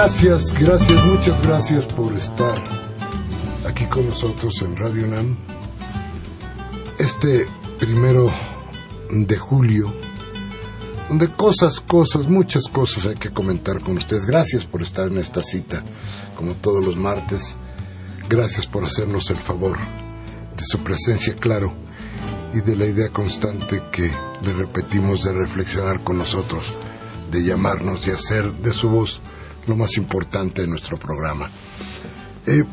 Gracias, gracias, muchas gracias por estar aquí con nosotros en Radio NAM. Este primero de julio, donde cosas, cosas, muchas cosas hay que comentar con ustedes. Gracias por estar en esta cita, como todos los martes. Gracias por hacernos el favor de su presencia, claro, y de la idea constante que le repetimos de reflexionar con nosotros, de llamarnos y hacer de su voz lo más importante de nuestro programa. Eh,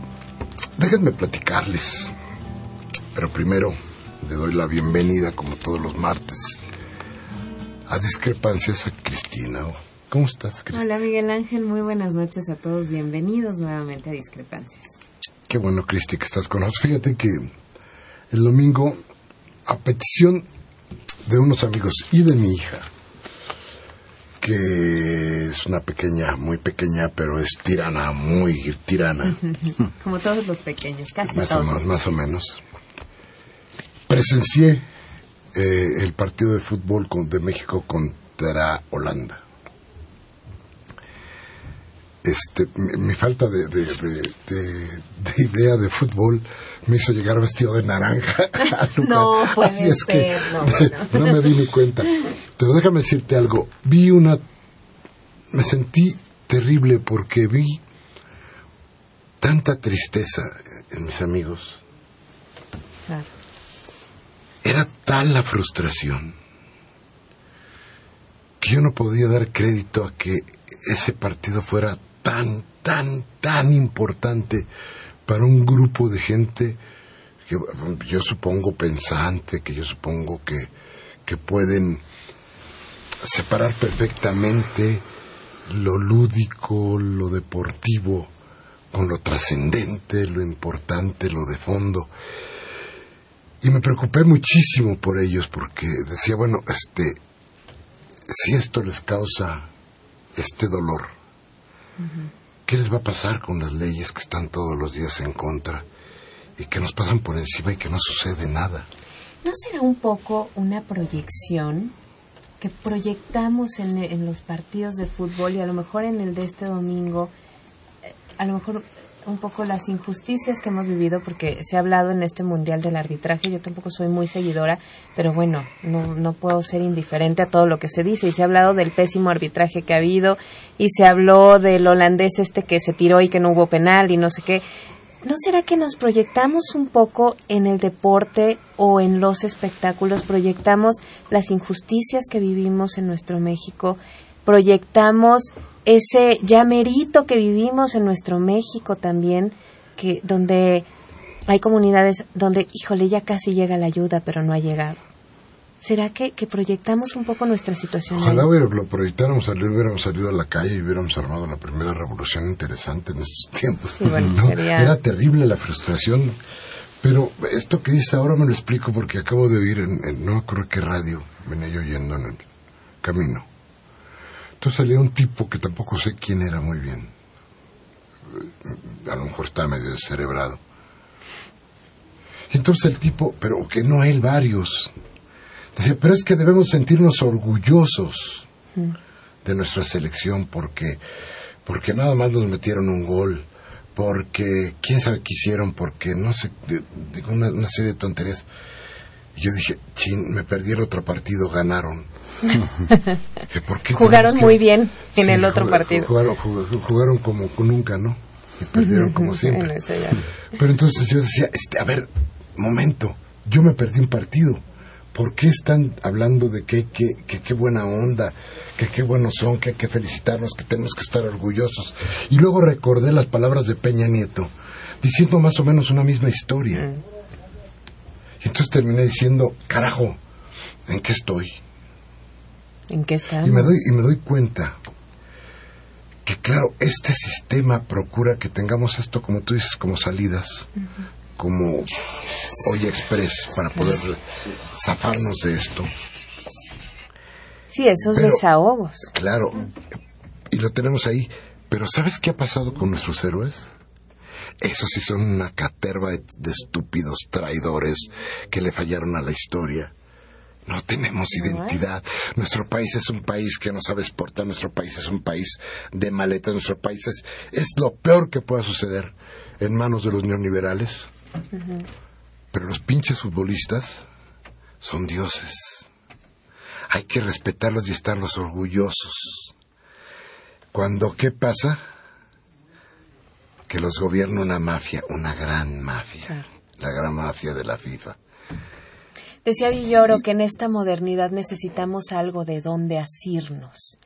déjenme platicarles, pero primero le doy la bienvenida, como todos los martes, a Discrepancias a Cristina. ¿Cómo estás, Cristina? Hola, Miguel Ángel. Muy buenas noches a todos. Bienvenidos nuevamente a Discrepancias. Qué bueno, Cristi, que estás con nosotros. Fíjate que el domingo, a petición de unos amigos y de mi hija, que es una pequeña, muy pequeña, pero es tirana, muy tirana. Como todos los pequeños, casi más todos. O más, más o menos. Presencié eh, el partido de fútbol de México contra Holanda. Este, mi, falta de, idea de fútbol me hizo llegar vestido de naranja. no, puede es que no, me di ni cuenta. Pero déjame decirte algo. Vi una... Me sentí terrible porque vi tanta tristeza en mis amigos. Era tal la frustración que yo no podía dar crédito a que ese partido fuera tan, tan, tan importante para un grupo de gente que yo supongo pensante, que yo supongo que, que pueden separar perfectamente lo lúdico, lo deportivo, con lo trascendente, lo importante, lo de fondo. Y me preocupé muchísimo por ellos porque decía, bueno, este, si esto les causa este dolor, ¿Qué les va a pasar con las leyes que están todos los días en contra y que nos pasan por encima y que no sucede nada? ¿No será un poco una proyección que proyectamos en, en los partidos de fútbol y a lo mejor en el de este domingo? Eh, a lo mejor un poco las injusticias que hemos vivido, porque se ha hablado en este Mundial del Arbitraje, yo tampoco soy muy seguidora, pero bueno, no, no puedo ser indiferente a todo lo que se dice, y se ha hablado del pésimo arbitraje que ha habido, y se habló del holandés este que se tiró y que no hubo penal y no sé qué. ¿No será que nos proyectamos un poco en el deporte o en los espectáculos? Proyectamos las injusticias que vivimos en nuestro México, proyectamos ese llamerito que vivimos en nuestro México también, que donde hay comunidades donde, híjole, ya casi llega la ayuda, pero no ha llegado. ¿Será que, que proyectamos un poco nuestra situación? Ojalá lo proyectáramos, hubiéramos salido a la calle y hubiéramos armado la primera revolución interesante en estos tiempos. Era terrible la frustración. Pero esto que dice ahora me lo explico porque acabo de oír, en, no me acuerdo qué radio venía yo oyendo en el camino entonces salía un tipo que tampoco sé quién era muy bien. A lo mejor está medio cerebrado. Entonces el tipo, pero que no él, varios, decía, pero es que debemos sentirnos orgullosos de nuestra selección porque porque nada más nos metieron un gol, porque quién sabe qué hicieron, porque no sé, digo una, serie de tonterías. Y yo dije, chin, me perdieron otro partido, ganaron. ¿Por qué jugaron muy bien en el otro partido. Jugaron, jugaron, como nunca, ¿no? Y perdieron como siempre. Pero entonces yo decía, este, a ver, momento, yo me perdí un partido. ¿Por qué están hablando de que qué buena onda, que qué buenos son, que hay que felicitarnos, que tenemos que estar orgullosos? Y luego recordé las palabras de Peña Nieto, diciendo más o menos una misma historia. Mm. Entonces terminé diciendo, carajo, ¿en qué estoy? ¿En qué estamos? Y me doy, y me doy cuenta que, claro, este sistema procura que tengamos esto, como tú dices, como salidas, como hoy express para poder zafarnos de esto. Sí, esos desahogos. Claro, y lo tenemos ahí. Pero ¿sabes qué ha pasado con nuestros héroes? Esos sí son una caterva de estúpidos traidores que le fallaron a la historia. No tenemos identidad. Nuestro país es un país que no sabe exportar. Nuestro país es un país de maletas. Nuestro país es, es lo peor que pueda suceder en manos de los neoliberales. Pero los pinches futbolistas son dioses. Hay que respetarlos y estarlos orgullosos. Cuando, ¿qué pasa? Que los gobierna una mafia, una gran mafia, la gran mafia de la FIFA. Decía Villoro que en esta modernidad necesitamos algo de donde asirnos.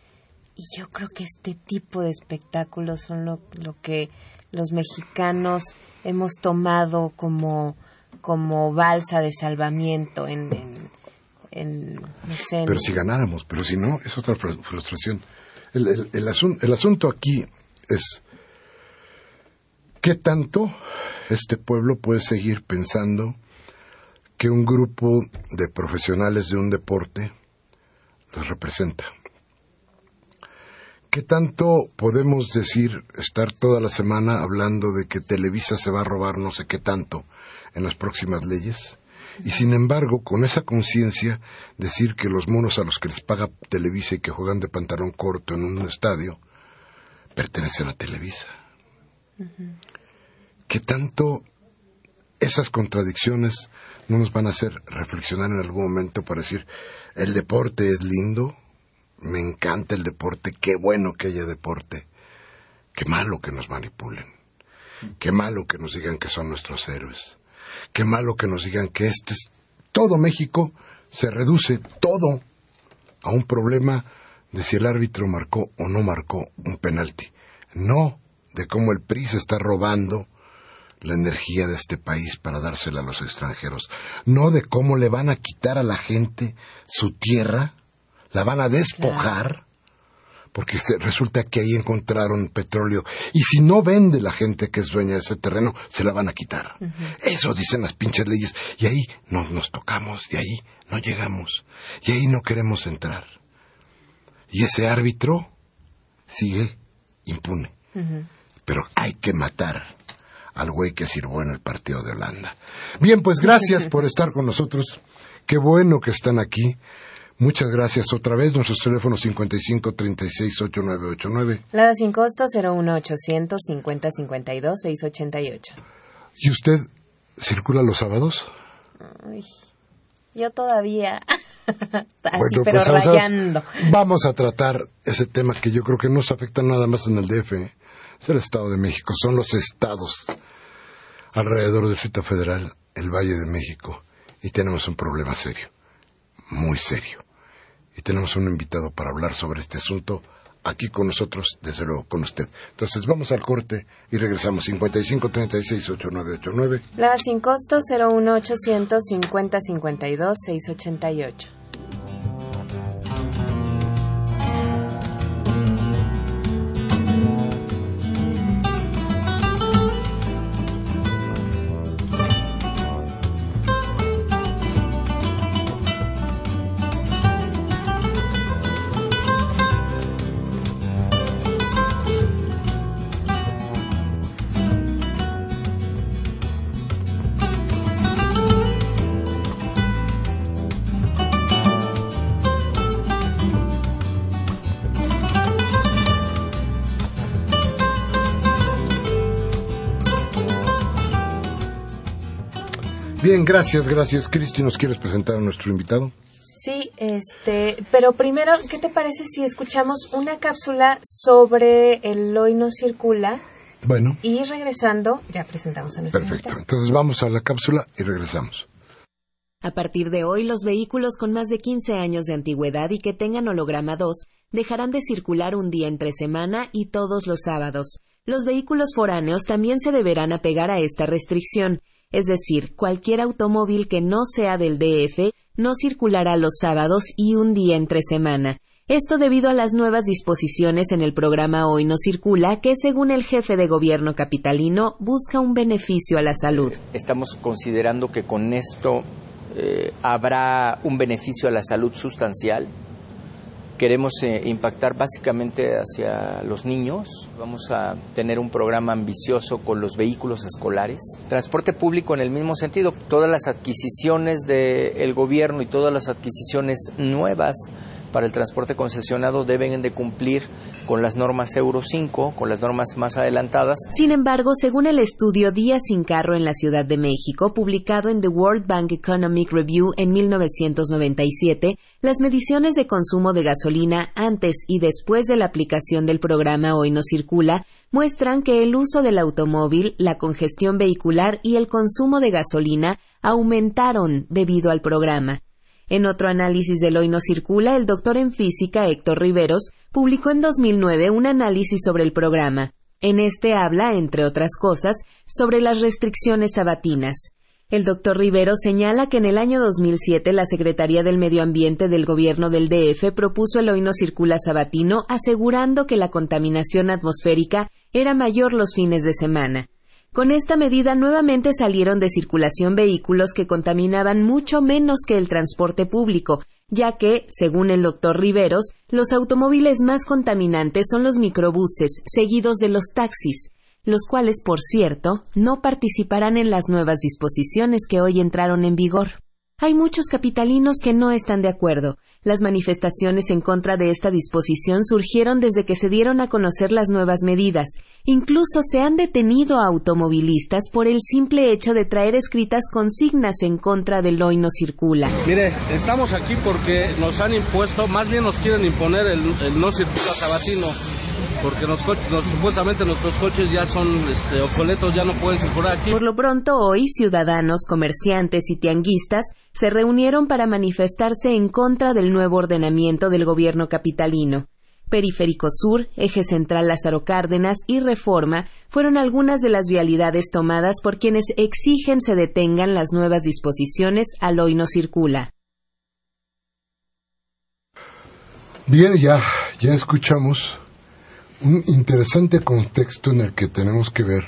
Y yo creo que este tipo de espectáculos son lo, lo que los mexicanos hemos tomado como, como balsa de salvamiento en, en, no sé, Pero si ganáramos, pero si no, es otra frustración. El, el, el, el asunto aquí es qué tanto este pueblo puede seguir pensando que un grupo de profesionales de un deporte los representa. ¿Qué tanto podemos decir, estar toda la semana hablando de que Televisa se va a robar no sé qué tanto en las próximas leyes? Y sin embargo, con esa conciencia, decir que los monos a los que les paga Televisa y que juegan de pantalón corto en un estadio, pertenecen a Televisa. ¿Qué tanto esas contradicciones no nos van a hacer reflexionar en algún momento para decir, el deporte es lindo, me encanta el deporte, qué bueno que haya deporte, qué malo que nos manipulen, qué malo que nos digan que son nuestros héroes, qué malo que nos digan que este es todo México se reduce todo a un problema de si el árbitro marcó o no marcó un penalti, no de cómo el PRI se está robando la energía de este país para dársela a los extranjeros, no de cómo le van a quitar a la gente su tierra la van a despojar. Porque resulta que ahí encontraron petróleo. Y si no vende la gente que es dueña de ese terreno, se la van a quitar. Eso dicen las pinches leyes. Y ahí no, nos tocamos, y ahí no llegamos. Y ahí no queremos entrar. Y ese árbitro sigue impune. Pero hay que matar al güey que sirvió en el partido de Holanda. Bien, pues gracias por estar con nosotros. Qué bueno que están aquí. Muchas gracias otra vez. Nuestros teléfonos 55 36 8989. La sin costo 01800 50 52 688. ¿Y usted circula los sábados? yo todavía. Así, pero pues, rayando. Vamos a tratar ese tema que yo creo que no se afecta nada más en el DF. ¿eh? Es el Estado de México. Son los estados alrededor del Distrito Federal, el Valle de México. Y tenemos un problema serio. Muy serio y tenemos un invitado para hablar sobre este asunto aquí con nosotros, desde luego con usted. Entonces vamos al corte y regresamos 55 36 8989. La sin costo 01800 50 52 688. Bien, gracias, gracias. Cristi, ¿nos quieres presentar a nuestro invitado? Sí, este, pero primero, ¿qué te parece si escuchamos una cápsula sobre el hoy no circula? Bueno. Y regresando, ya presentamos a nuestro Perfecto. Entonces vamos a la cápsula y regresamos. A partir de hoy, los vehículos con más de 15 años de antigüedad y que tengan holograma 2 dejarán de circular un día entre semana y todos los sábados. Los vehículos foráneos también se deberán apegar a esta restricción, es decir, cualquier automóvil que no sea del DF no circulará los sábados y un día entre semana. Esto debido a las nuevas disposiciones en el programa Hoy no circula, que según el jefe de gobierno capitalino busca un beneficio a la salud. Estamos considerando que con esto eh, habrá un beneficio a la salud sustancial queremos eh, impactar básicamente hacia los niños. Vamos a tener un programa ambicioso con los vehículos escolares. Transporte público en el mismo sentido. Todas las adquisiciones del gobierno y todas las adquisiciones nuevas para el transporte concesionado deben de cumplir con las normas Euro 5, con las normas más adelantadas. Sin embargo, según el estudio Días sin carro en la Ciudad de México, publicado en The World Bank Economic Review en 1997, las mediciones de consumo de gasolina antes y después de la aplicación del programa Hoy no circula muestran que el uso del automóvil, la congestión vehicular y el consumo de gasolina aumentaron debido al programa. En otro análisis del Hoy no circula, el doctor en física Héctor Riveros publicó en 2009 un análisis sobre el programa. En este habla, entre otras cosas, sobre las restricciones sabatinas. El doctor Rivero señala que en el año 2007 la Secretaría del Medio Ambiente del Gobierno del DF propuso el hoy no circula sabatino, asegurando que la contaminación atmosférica era mayor los fines de semana. Con esta medida nuevamente salieron de circulación vehículos que contaminaban mucho menos que el transporte público, ya que, según el doctor Riveros, los automóviles más contaminantes son los microbuses, seguidos de los taxis, los cuales, por cierto, no participarán en las nuevas disposiciones que hoy entraron en vigor. Hay muchos capitalinos que no están de acuerdo. Las manifestaciones en contra de esta disposición surgieron desde que se dieron a conocer las nuevas medidas. Incluso se han detenido a automovilistas por el simple hecho de traer escritas consignas en contra del hoy no circula. Mire, estamos aquí porque nos han impuesto, más bien nos quieren imponer el, no circula sabatino porque los coches, supuestamente nuestros coches ya son este, obsoletos, ya no pueden circular aquí. Por lo pronto, hoy ciudadanos, comerciantes y tianguistas se reunieron para manifestarse en contra del nuevo ordenamiento del gobierno capitalino. Periférico Sur, Eje Central Lázaro Cárdenas y Reforma fueron algunas de las vialidades tomadas por quienes exigen se detengan las nuevas disposiciones al hoy no circula. Bien, ya, ya escuchamos un interesante contexto en el que tenemos que ver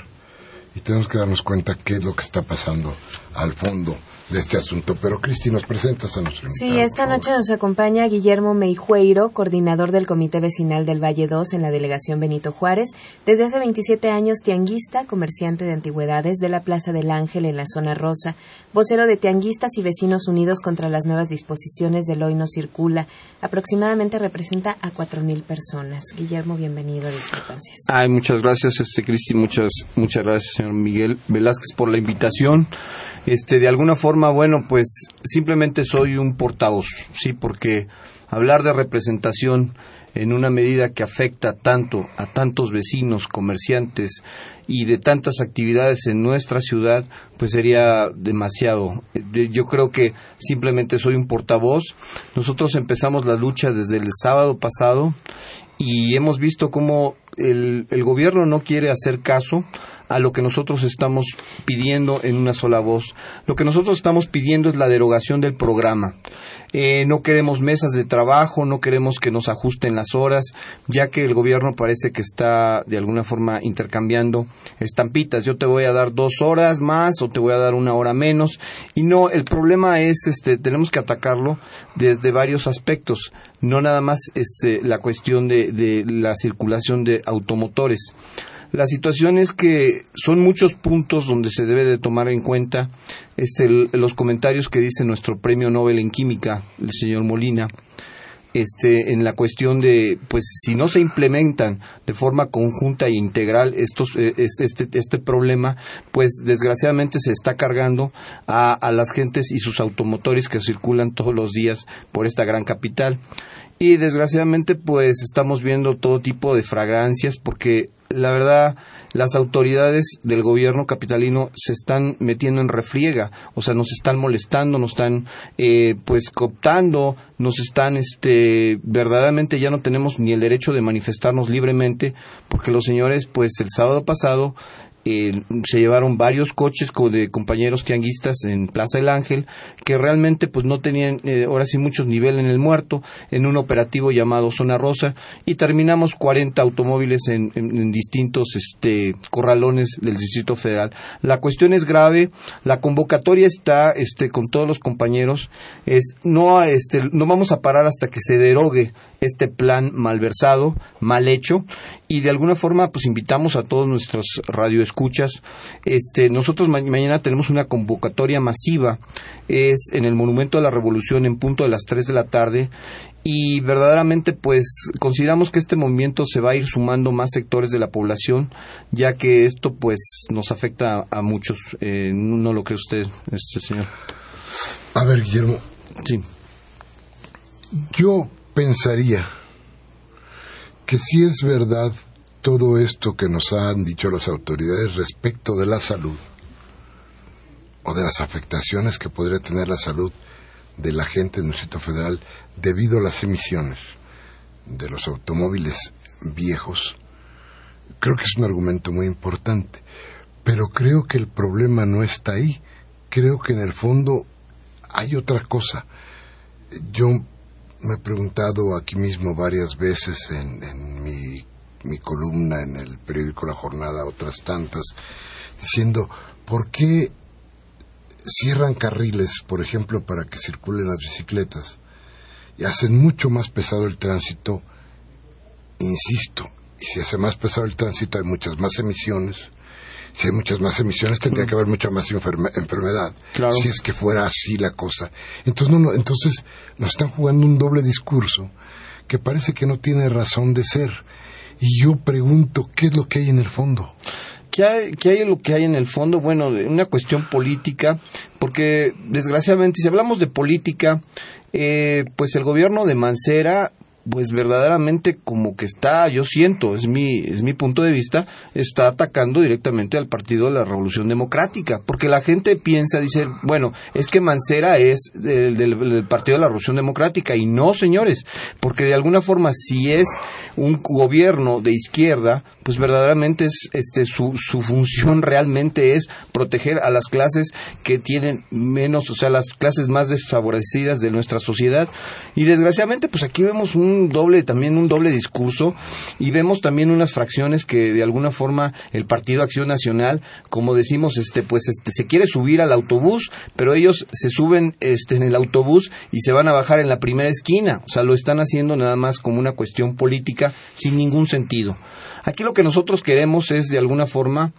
y tenemos que darnos cuenta qué es lo que está pasando al fondo de este asunto. Pero Cristi, nos presentas a nuestro invitado. Sí, esta noche nos acompaña Guillermo Meijueiro, coordinador del Comité Vecinal del Valle 2 en la delegación Benito Juárez. Desde hace 27 años, tianguista, comerciante de antigüedades de la Plaza del Ángel en la zona rosa, vocero de tianguistas y vecinos unidos contra las nuevas disposiciones del Hoy No Circula. Aproximadamente representa a 4.000 personas. Guillermo, bienvenido a Discrepancias. Ay, muchas gracias, este Cristi, muchas, muchas gracias, señor Miguel Velázquez, por la invitación. Este, de alguna forma, bueno, pues simplemente soy un portavoz, sí, porque hablar de representación en una medida que afecta tanto a tantos vecinos, comerciantes y de tantas actividades en nuestra ciudad, pues sería demasiado. Yo creo que simplemente soy un portavoz. Nosotros empezamos la lucha desde el sábado pasado y hemos visto cómo el, el gobierno no quiere hacer caso a lo que nosotros estamos pidiendo en una sola voz. Lo que nosotros estamos pidiendo es la derogación del programa. Eh, no queremos mesas de trabajo, no queremos que nos ajusten las horas, ya que el gobierno parece que está de alguna forma intercambiando estampitas. Yo te voy a dar dos horas más o te voy a dar una hora menos. Y no, el problema es, este, tenemos que atacarlo desde varios aspectos, no nada más este, la cuestión de, de la circulación de automotores. La situación es que son muchos puntos donde se debe de tomar en cuenta este, los comentarios que dice nuestro premio Nobel en Química, el señor Molina. este, en la cuestión de, pues, si no se implementan de forma conjunta e integral estos, eh, este, este, problema, pues, desgraciadamente se está cargando a, a las gentes y sus automotores que circulan todos los días por esta gran capital. Y desgraciadamente, pues, estamos viendo todo tipo de fragancias porque la verdad las autoridades del gobierno capitalino se están metiendo en refriega, o sea, nos están molestando, nos están eh, pues cooptando, nos están este verdaderamente ya no tenemos ni el derecho de manifestarnos libremente porque los señores pues el sábado pasado eh, se llevaron varios coches de compañeros tianguistas en Plaza del Ángel que realmente pues no tenían eh, ahora sí muchos niveles en el muerto en un operativo llamado Zona Rosa y terminamos 40 automóviles en, distintos este, corralones del Distrito Federal. La cuestión es grave, la convocatoria está este, con todos los compañeros, es no, este, no vamos a parar hasta que se derogue este plan malversado, mal hecho y de alguna forma pues invitamos a todos nuestros radioescuchas. Este, nosotros mañana tenemos una convocatoria masiva, es en el Monumento de la Revolución en punto de las 3 de la tarde. Y verdaderamente pues consideramos que este movimiento se va a ir sumando más sectores de la población ya que esto pues nos afecta a, muchos. Eh, no lo cree usted este señor. A ver Guillermo. Sí. Yo pensaría que si es verdad todo esto que nos han dicho las autoridades respecto de la salud o de las afectaciones que podría tener la salud de la gente en el Distrito Federal debido a las emisiones de los automóviles viejos, creo que es un argumento muy importante. Pero creo que el problema no está ahí. Creo que en el fondo hay otra cosa. Yo me he preguntado aquí mismo varias veces en, mi, mi, columna en el periódico La Jornada, otras tantas, diciendo, ¿por qué cierran carriles, por ejemplo, para que circulen las bicicletas y hacen mucho más pesado el tránsito? Insisto, y si hace más pesado el tránsito hay muchas más emisiones, si hay muchas más emisiones tendría que haber mucha más enfermedad. Si es que fuera así la cosa. Entonces, no, entonces nos están jugando un doble discurso que parece que no tiene razón de ser. Y yo pregunto, ¿qué es lo que hay en el fondo? ¿Qué hay, ¿Qué hay lo que hay en el fondo? Bueno, una cuestión política, porque desgraciadamente si hablamos de política, eh, pues el gobierno de Mancera pues verdaderamente como que está, yo siento, es mi, es mi punto de vista, está atacando directamente al Partido de la Revolución Democrática, porque la gente piensa, dice, bueno, es que Mancera es del, Partido de la Revolución Democrática, y no, señores, porque de alguna forma si es un gobierno de izquierda, pues verdaderamente es, este, su, su función realmente es proteger a las clases que tienen menos, o sea, las clases más desfavorecidas de nuestra sociedad, y desgraciadamente, pues aquí vemos un doble, también un doble discurso y vemos también unas fracciones que de alguna forma el Partido Acción Nacional, como decimos, este, pues este, se quiere subir al autobús, pero ellos se suben este, en el autobús y se van a bajar en la primera esquina. O sea, lo están haciendo nada más como una cuestión política sin ningún sentido. Aquí lo que nosotros queremos es, de alguna forma,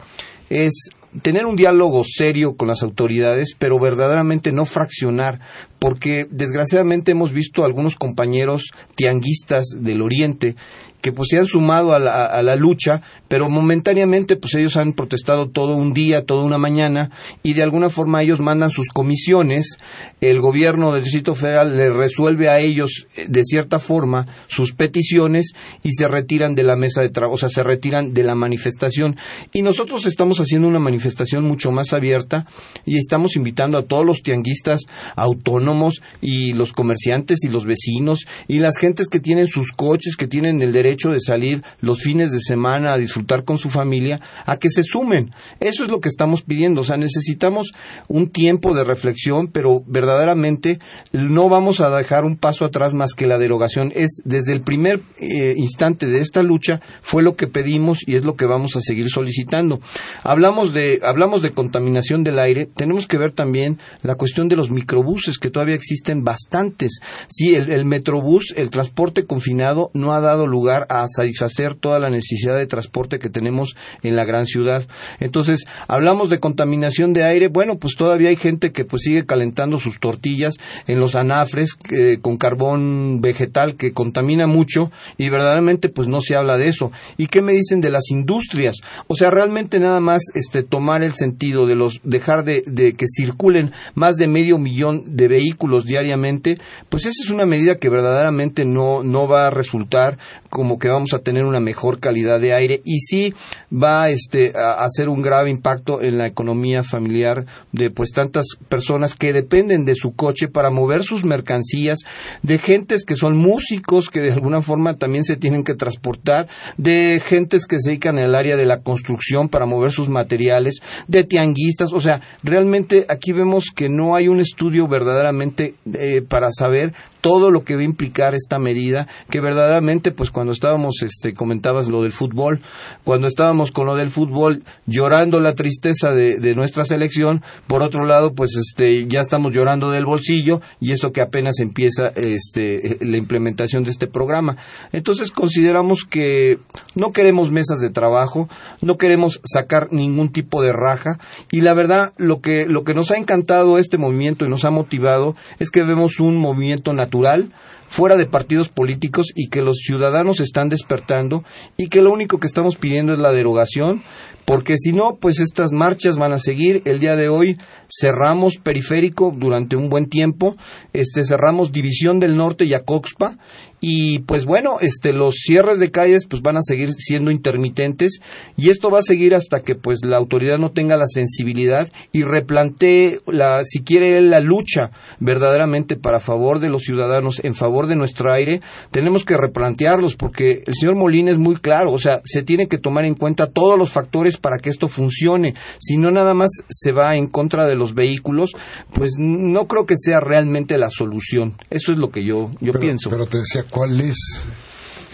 es tener un diálogo serio con las autoridades, pero verdaderamente no fraccionar, porque desgraciadamente hemos visto algunos compañeros tianguistas del Oriente que pues se han sumado a la, a la, lucha, pero momentáneamente pues ellos han protestado todo un día, toda una mañana, y de alguna forma ellos mandan sus comisiones, el gobierno del Distrito Federal le resuelve a ellos eh, de cierta forma sus peticiones y se retiran de la mesa de trabajo, o sea, se retiran de la manifestación. Y nosotros estamos haciendo una manifestación mucho más abierta y estamos invitando a todos los tianguistas autónomos y los comerciantes y los vecinos y las gentes que tienen sus coches, que tienen el derecho de salir los fines de semana a disfrutar con su familia, a que se sumen. Eso es lo que estamos pidiendo. O sea, necesitamos un tiempo de reflexión, pero verdaderamente no vamos a dejar un paso atrás más que la derogación. Es desde el primer eh, instante de esta lucha fue lo que pedimos y es lo que vamos a seguir solicitando. Hablamos de, hablamos de contaminación del aire, tenemos que ver también la cuestión de los microbuses, que todavía existen bastantes. Sí, el, el metrobús, el transporte confinado, no ha dado lugar a satisfacer toda la necesidad de transporte que tenemos en la gran ciudad. Entonces, hablamos de contaminación de aire, bueno, pues todavía hay gente que pues sigue calentando sus tortillas en los anafres eh, con carbón vegetal que contamina mucho y verdaderamente pues no se habla de eso. ¿Y qué me dicen de las industrias? O sea, realmente nada más este tomar el sentido de los dejar de, de que circulen más de medio millón de vehículos diariamente, pues esa es una medida que verdaderamente no no va a resultar como que vamos a tener una mejor calidad de aire y sí va este, a hacer un grave impacto en la economía familiar de pues tantas personas que dependen de su coche para mover sus mercancías, de gentes que son músicos que de alguna forma también se tienen que transportar, de gentes que se dedican al área de la construcción para mover sus materiales, de tianguistas, o sea, realmente aquí vemos que no hay un estudio verdaderamente eh, para saber todo lo que va a implicar esta medida, que verdaderamente, pues cuando estábamos, este, comentabas lo del fútbol, cuando estábamos con lo del fútbol llorando la tristeza de, de nuestra selección, por otro lado, pues este, ya estamos llorando del bolsillo y eso que apenas empieza este, la implementación de este programa. Entonces consideramos que no queremos mesas de trabajo, no queremos sacar ningún tipo de raja y la verdad lo que, lo que nos ha encantado este movimiento y nos ha motivado es que vemos un movimiento natural natural fuera de partidos políticos y que los ciudadanos están despertando y que lo único que estamos pidiendo es la derogación, porque si no, pues estas marchas van a seguir. El día de hoy cerramos periférico durante un buen tiempo, este cerramos División del Norte y Acoxpa y pues bueno, este los cierres de calles pues van a seguir siendo intermitentes y esto va a seguir hasta que pues la autoridad no tenga la sensibilidad y replantee la si quiere la lucha verdaderamente para favor de los ciudadanos en favor de nuestro aire, tenemos que replantearlos porque el señor Molina es muy claro, o sea, se tiene que tomar en cuenta todos los factores para que esto funcione, si no nada más se va en contra de los vehículos, pues no creo que sea realmente la solución. Eso es lo que yo yo pero, pienso. Pero te decía ¿Cuál es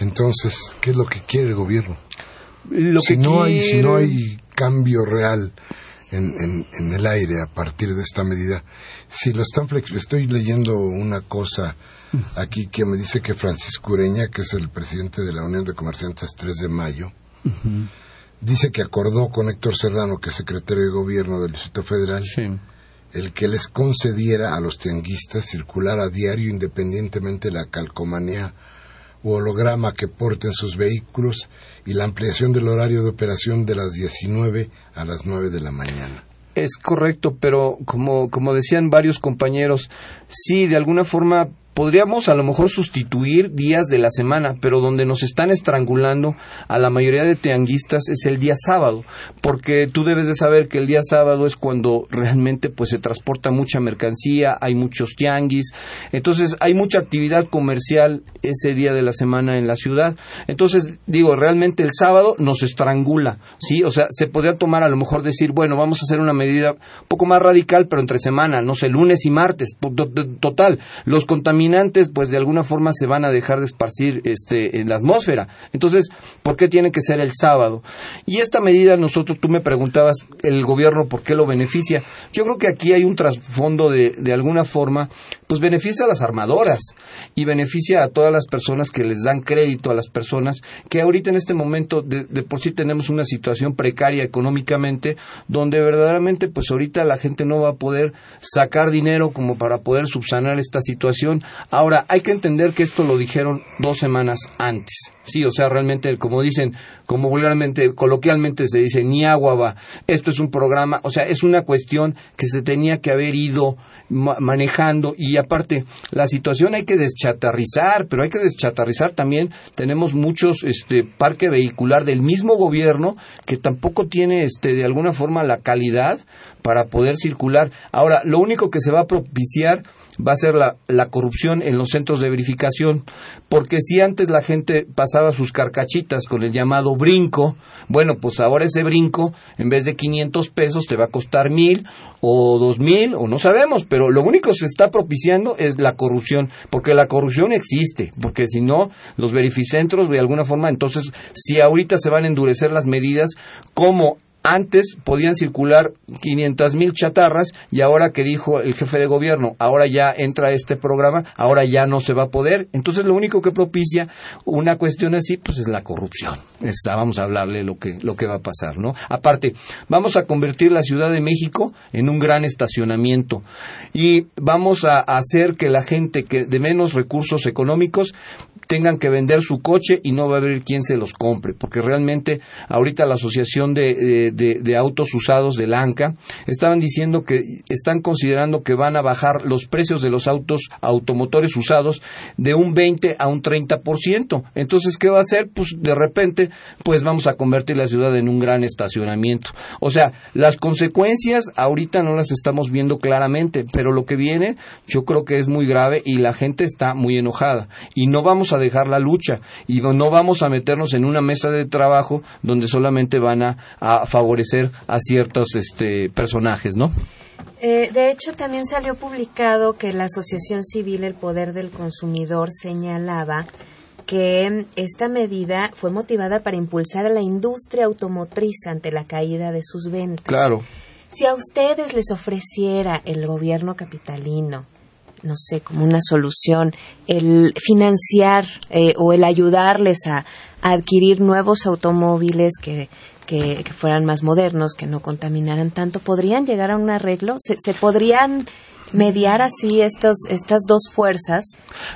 entonces qué es lo que quiere el gobierno? Lo si que no hay quiere- si no hay cambio real en, en, en el aire a partir de esta medida, si lo están flex- estoy leyendo una cosa aquí que me dice que Francisco Ureña, que es el presidente de la Unión de Comerciantes 3 de mayo, dice que acordó con Héctor Serrano, que es secretario de gobierno del Distrito Federal, Sí. el que les concediera a los tianguistas circular a diario independientemente de la calcomanía u holograma que porten sus vehículos y la ampliación del horario de operación de las 19 a las 9 de la mañana. Es correcto, pero como, como decían varios compañeros, sí, de alguna forma podríamos a lo mejor sustituir días de la semana, pero donde nos están estrangulando a la mayoría de tianguistas es el día sábado, porque tú debes de saber que el día sábado es cuando realmente pues se transporta mucha mercancía, hay muchos tianguis, entonces hay mucha actividad comercial ese día de la semana en la ciudad. Entonces, digo, realmente el sábado nos estrangula, ¿sí? O sea, se podría tomar a lo mejor decir, bueno, vamos a hacer una medida un poco más radical, pero entre semana, no sé, lunes y martes, total. Los contaminantes, pues de alguna forma se van a dejar de esparcir este, en la atmósfera. Entonces, ¿por qué tiene que ser el sábado? Y esta medida, nosotros, tú me preguntabas, el gobierno, ¿por qué lo beneficia? Yo creo que aquí hay un trasfondo de, de alguna forma, pues beneficia a las armadoras y beneficia a todas las personas que les dan crédito a las personas que ahorita en este momento de, de por sí tenemos una situación precaria económicamente donde verdaderamente pues ahorita la gente no va a poder sacar dinero como para poder subsanar esta situación. Ahora, hay que entender que esto lo dijeron dos semanas antes. Sí, o sea, realmente, como dicen, como vulgarmente, coloquialmente se dice, ni agua va. Esto es un programa, o sea, es una cuestión que se tenía que haber ido ma- manejando y aparte la situación hay que deschatarrizar, pero hay que deschatarrizar también tenemos muchos este parque vehicular del mismo gobierno que tampoco tiene este de alguna forma la calidad para poder circular. Ahora, lo único que se va a propiciar va a ser la, la corrupción en los centros de verificación, porque si antes la gente pasaba sus carcachitas con el llamado brinco, bueno, pues ahora ese brinco, en vez de 500 pesos, te va a costar mil o dos mil, o no sabemos, pero lo único que se está propiciando es la corrupción, porque la corrupción existe, porque si no, los verificentros, de alguna forma, entonces, si ahorita se van a endurecer las medidas, como antes podían circular 500 mil chatarras y ahora que dijo el jefe de gobierno, ahora ya entra este programa, ahora ya no se va a poder. Entonces lo único que propicia una cuestión así, pues es la corrupción. vamos a hablarle lo que, lo que va a pasar, ¿no? Aparte, vamos a convertir la Ciudad de México en un gran estacionamiento y vamos a hacer que la gente que de menos recursos económicos tengan que vender su coche y no va a haber quien se los compre, porque realmente ahorita la Asociación de, de, Autos Usados de la ANCA estaban diciendo que están considerando que van a bajar los precios de los autos automotores usados de un 20 a un 30%. Entonces, ¿qué va a hacer? Pues de repente, pues vamos a convertir la ciudad en un gran estacionamiento. O sea, las consecuencias ahorita no las estamos viendo claramente, pero lo que viene yo creo que es muy grave y la gente está muy enojada. Y no vamos a dejar la lucha y no vamos a meternos en una mesa de trabajo donde solamente van a, favorecer a ciertos este, personajes, ¿no? Eh, de hecho, también salió publicado que la Asociación Civil El Poder del Consumidor señalaba que esta medida fue motivada para impulsar a la industria automotriz ante la caída de sus ventas. Claro. Si a ustedes les ofreciera el gobierno capitalino no sé, como una solución, el financiar eh, o el ayudarles a, adquirir nuevos automóviles que, que, fueran más modernos, que no contaminaran tanto, ¿podrían llegar a un arreglo? ¿Se, se podrían mediar así estos, estas dos fuerzas?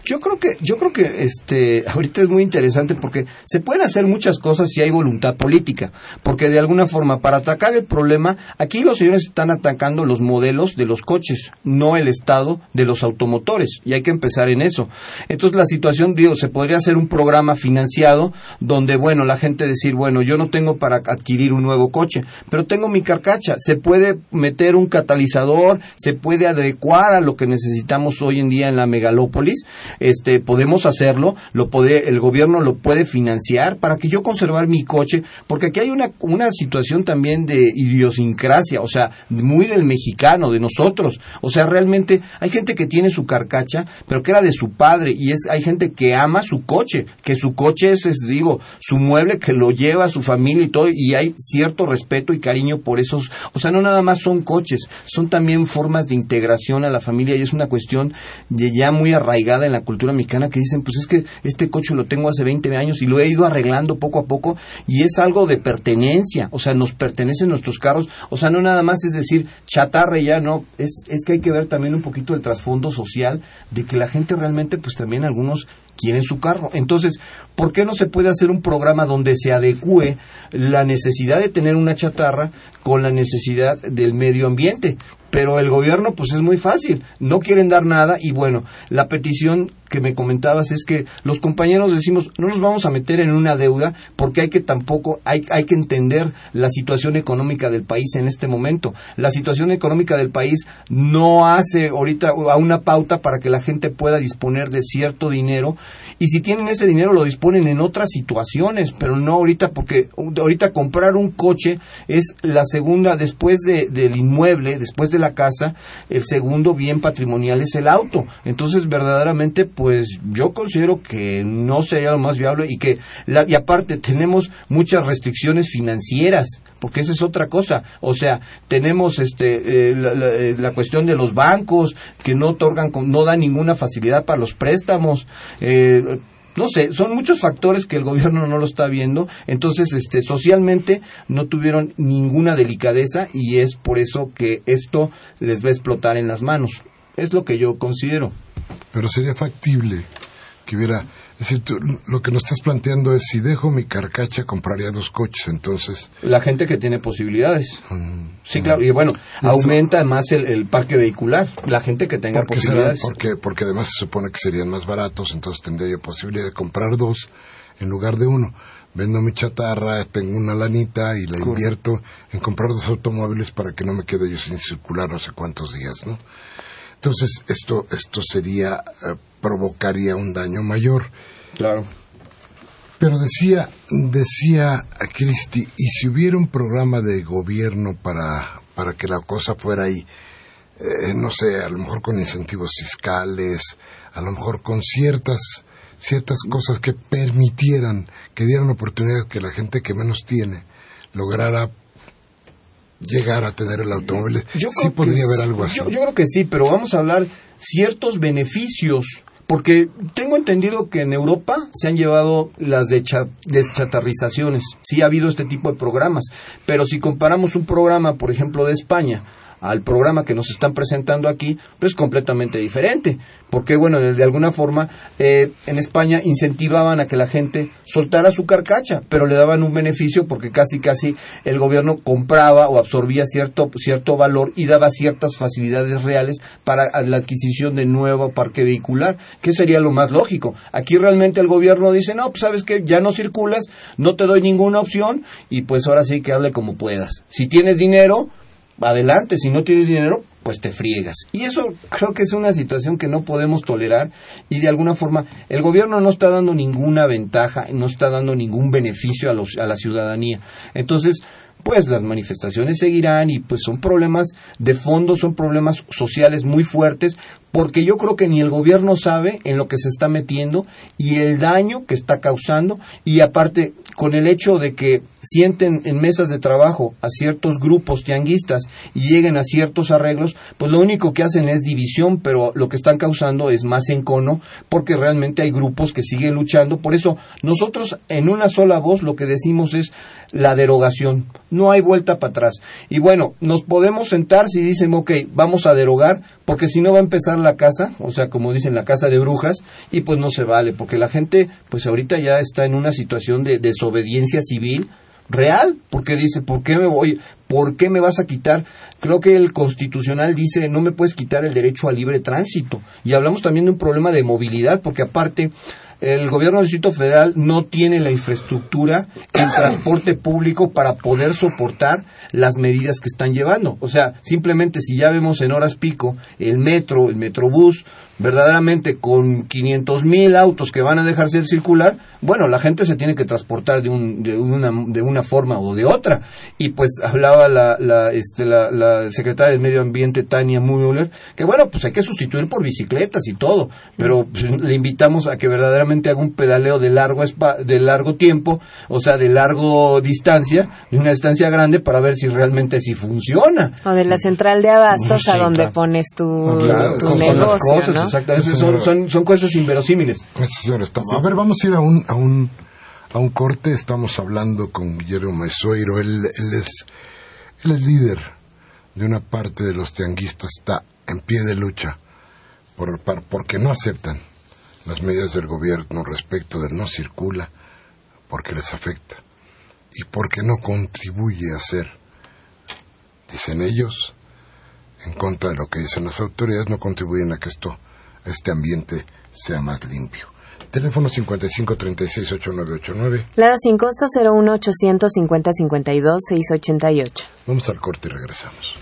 Yo creo que, yo creo que este, ahorita es muy interesante porque se pueden hacer muchas cosas si hay voluntad política, porque de alguna forma para atacar el problema, aquí los señores están atacando los modelos de los coches, no el estado de los automotores, y hay que empezar en eso. Entonces la situación, digo, se podría hacer un programa financiado donde, bueno, la gente decir, bueno, yo no tengo para adquirir un nuevo coche, pero tengo mi carcacha, se puede meter un catalizador, se puede adecuar a lo que necesitamos hoy en día en la megalópolis, este, podemos hacerlo, lo puede, el gobierno lo puede financiar para que yo conservar mi coche, porque aquí hay una, una situación también de idiosincrasia, o sea, muy del mexicano, de nosotros, o sea, realmente hay gente que tiene su carcacha, pero que era de su padre, y es, hay gente que ama su coche, que su coche es, es digo, su mueble que lo lleva a su familia y todo, y hay cierto respeto y cariño por esos, o sea, no nada más son coches, son también formas de integración a la familia y es una cuestión ya muy arraigada en la cultura mexicana que dicen, pues es que este coche lo tengo hace 20 años y lo he ido arreglando poco a poco y es algo de pertenencia, o sea, nos pertenecen nuestros carros, o sea, no nada más es decir chatarra ya, no, es, es que hay que ver también un poquito el trasfondo social de que la gente realmente, pues también algunos quieren su carro. Entonces, ¿por qué no se puede hacer un programa donde se adecue la necesidad de tener una chatarra con la necesidad del medio ambiente? Pero el gobierno pues es muy fácil, no quieren dar nada y bueno, la petición que me comentabas es que los compañeros decimos, no nos vamos a meter en una deuda porque hay que tampoco, hay, hay que entender la situación económica del país en este momento. La situación económica del país no hace ahorita a una pauta para que la gente pueda disponer de cierto dinero y si tienen ese dinero lo disponen en otras situaciones, pero no ahorita porque ahorita comprar un coche es la segunda, después de, del inmueble, después de la casa, el segundo bien patrimonial es el auto. Entonces verdaderamente pues yo considero que no sería lo más viable y que la, y aparte tenemos muchas restricciones financieras porque esa es otra cosa. O sea tenemos este eh, eh, la, cuestión de los bancos que no otorgan no dan ninguna facilidad para los préstamos. Eh, no sé, son muchos factores que el gobierno no lo está viendo, entonces este socialmente no tuvieron ninguna delicadeza y es por eso que esto les va a explotar en las manos. Es lo que yo considero pero sería factible que hubiera... Es decir, lo que nos estás planteando es, si dejo mi carcacha, compraría dos coches, entonces... La gente que tiene posibilidades. Mm, sí, claro, y bueno, aumenta más el, parque vehicular, la gente que tenga posibilidades. porque, porque además se supone que serían más baratos, entonces tendría yo posibilidad de comprar dos en lugar de uno. Vendo mi chatarra, tengo una lanita y la invierto en comprar dos automóviles para que no me quede yo sin circular no sé cuántos días, ¿no? Entonces, esto, esto sería, eh, provocaría un daño mayor. Claro. Pero decía, decía Cristi, y si hubiera un programa de gobierno para, para que la cosa fuera ahí, eh, no sé, a lo mejor con incentivos fiscales, a lo mejor con ciertas, ciertas cosas que permitieran, que dieran oportunidad que la gente que menos tiene lograra llegar a tener el automóvil. sí podría haber algo así. Yo, yo creo que sí, pero vamos a hablar ciertos beneficios porque tengo entendido que en Europa se han llevado las deschatarrizaciones. Sí ha habido este tipo de programas. Pero si comparamos un programa, por ejemplo, de España al programa que nos están presentando aquí, pues es completamente diferente. Porque, bueno, de alguna forma eh, en España incentivaban a que la gente soltara su carcacha, pero le daban un beneficio porque casi, casi el gobierno compraba o absorbía cierto, cierto valor y daba ciertas facilidades reales para la adquisición de nuevo parque vehicular, que sería lo más lógico. Aquí realmente el gobierno dice, no, pues sabes que ya no circulas, no te doy ninguna opción y pues ahora sí que hable como puedas. Si tienes dinero, adelante, si no tienes dinero, pues te friegas. Y eso creo que es una situación que no podemos tolerar y de alguna forma el gobierno no está dando ninguna ventaja, no está dando ningún beneficio a, los, a la ciudadanía. Entonces, pues las manifestaciones seguirán y pues son problemas de fondo, son problemas sociales muy fuertes, porque yo creo que ni el gobierno sabe en lo que se está metiendo y el daño que está causando y aparte con el hecho de que sienten en mesas de trabajo a ciertos grupos tianguistas y lleguen a ciertos arreglos, pues lo único que hacen es división, pero lo que están causando es más encono, porque realmente hay grupos que siguen luchando. Por eso nosotros en una sola voz lo que decimos es la derogación. No hay vuelta para atrás. Y bueno, nos podemos sentar si dicen, ok, vamos a derogar, porque si no va a empezar la casa, o sea, como dicen, la casa de brujas, y pues no se vale, porque la gente, pues ahorita ya está en una situación de desobediencia civil, real, porque dice, ¿por qué me voy? ¿Por qué me vas a quitar? Creo que el constitucional dice, no me puedes quitar el derecho al libre tránsito. Y hablamos también de un problema de movilidad, porque aparte el gobierno del Distrito Federal no tiene la infraestructura en transporte público para poder soportar las medidas que están llevando. O sea, simplemente si ya vemos en horas pico el metro, el metrobús, verdaderamente con 500 mil autos que van a dejarse de circular, bueno, la gente se tiene que transportar de, un, de, una, de una forma o de otra. Y pues hablaba la, la, este, la, la secretaria del Medio Ambiente, Tania Müller, que bueno, pues hay que sustituir por bicicletas y todo, pero pues, le invitamos a que verdaderamente haga un pedaleo de largo, de largo tiempo, o sea, de largo distancia, de una distancia grande para ver si realmente si funciona. O de la central de abastos a donde pones tu, tu negocio, exactamente. Son, son, cosas inverosímiles. Pues, a ver, vamos a ir a un, a un, a un corte. Estamos hablando con Guillermo Mesueiro. Él, él, es, él es líder de una parte de los tianguistas. Está en pie de lucha por, porque no aceptan las medidas del gobierno respecto del no circula porque les afecta y porque no contribuye a hacer, dicen ellos, en contra de lo que dicen las autoridades, no contribuyen a que esto este ambiente sea más limpio. Teléfono 5536-8989. Lada sin costo 01850-52-688. Vamos al corte y regresamos.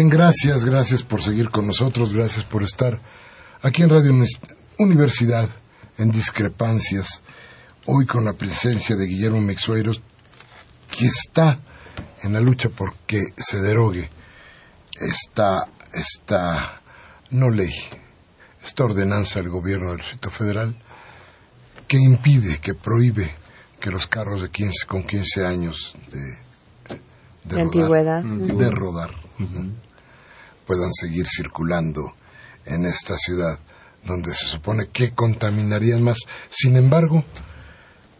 Bien, gracias, gracias por seguir con nosotros, gracias por estar aquí en Radio Universidad en Discrepancias, hoy con la presencia de Guillermo Mexueros, que está en la lucha por que se derogue esta, esta no ley, esta ordenanza del gobierno del Distrito Federal que impide, que prohíbe que los carros de 15, con 15 años de, de, antigüedad. de rodar puedan seguir circulando en esta ciudad donde se supone que contaminarían más. Sin embargo,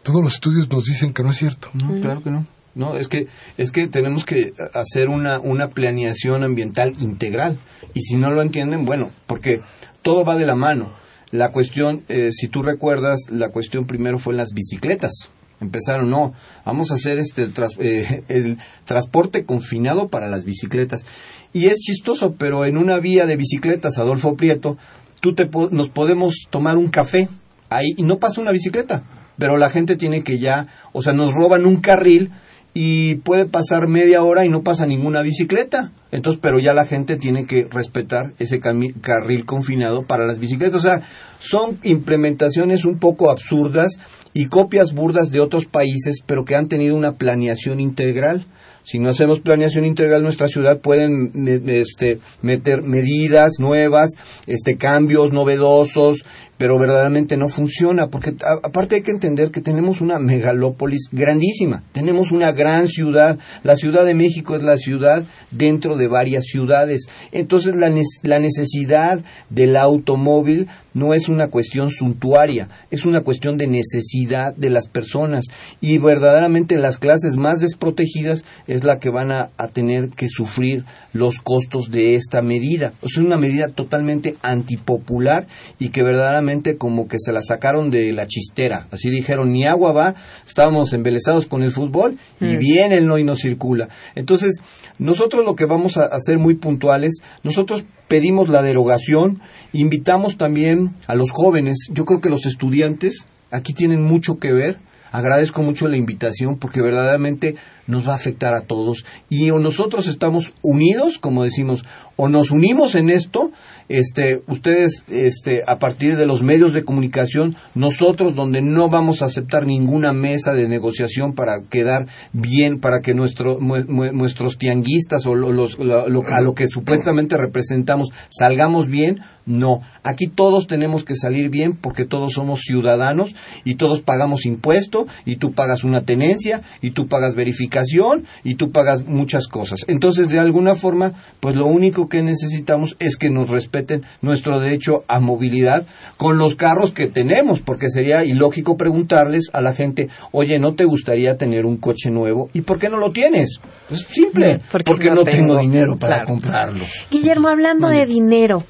todos los estudios nos dicen que no es cierto. No, claro que no. No, es que es que tenemos que hacer una una planeación ambiental integral y si no lo entienden, bueno, porque todo va de la mano. La cuestión, eh, si tú recuerdas, la cuestión primero fue en las bicicletas. Empezaron, no, vamos a hacer este el, eh, el transporte confinado para las bicicletas. Y es chistoso, pero en una vía de bicicletas, Adolfo Prieto, tú te, nos podemos tomar un café ahí y no pasa una bicicleta, pero la gente tiene que ya, o sea, nos roban un carril y puede pasar media hora y no pasa ninguna bicicleta. Entonces, pero ya la gente tiene que respetar ese carril confinado para las bicicletas. O sea, son implementaciones un poco absurdas y copias burdas de otros países, pero que han tenido una planeación integral. Si no hacemos planeación integral nuestra ciudad, pueden este, meter medidas nuevas, este, cambios novedosos, pero verdaderamente no funciona, porque aparte hay que entender que tenemos una megalópolis grandísima, tenemos una gran ciudad, la Ciudad de México es la ciudad dentro de varias ciudades, entonces la, la necesidad del automóvil no es una cuestión suntuaria, es una cuestión de necesidad de las personas y verdaderamente las clases más desprotegidas es la que van a, a tener que sufrir los costos de esta medida. es una medida totalmente antipopular y que verdaderamente como que se la sacaron de la chistera. Así dijeron, ni agua va, estábamos embelesados con el fútbol y mm. bien el no y no circula. Entonces, nosotros lo que vamos a hacer muy puntuales, nosotros pedimos la derogación, invitamos también a los jóvenes, yo creo que los estudiantes aquí tienen mucho que ver, agradezco mucho la invitación porque verdaderamente nos va a afectar a todos. Y o nosotros estamos unidos, como decimos, o nos unimos en esto, este, ustedes, este, a partir de los medios de comunicación, nosotros donde no vamos a aceptar ninguna mesa de negociación para quedar bien, para que nuestro, nuestros tianguistas o los, a lo que supuestamente representamos salgamos bien, no, aquí todos tenemos que salir bien porque todos somos ciudadanos y todos pagamos impuesto y tú pagas una tenencia y tú pagas verificación y tú pagas muchas cosas. Entonces, de alguna forma, pues lo único que necesitamos es que nos respeten nuestro derecho a movilidad con los carros que tenemos, porque sería ilógico preguntarles a la gente, oye, ¿no te gustaría tener un coche nuevo? ¿Y por qué no lo tienes? Es simple, porque, no, tengo, dinero para comprarlo. Guillermo, hablando de dinero,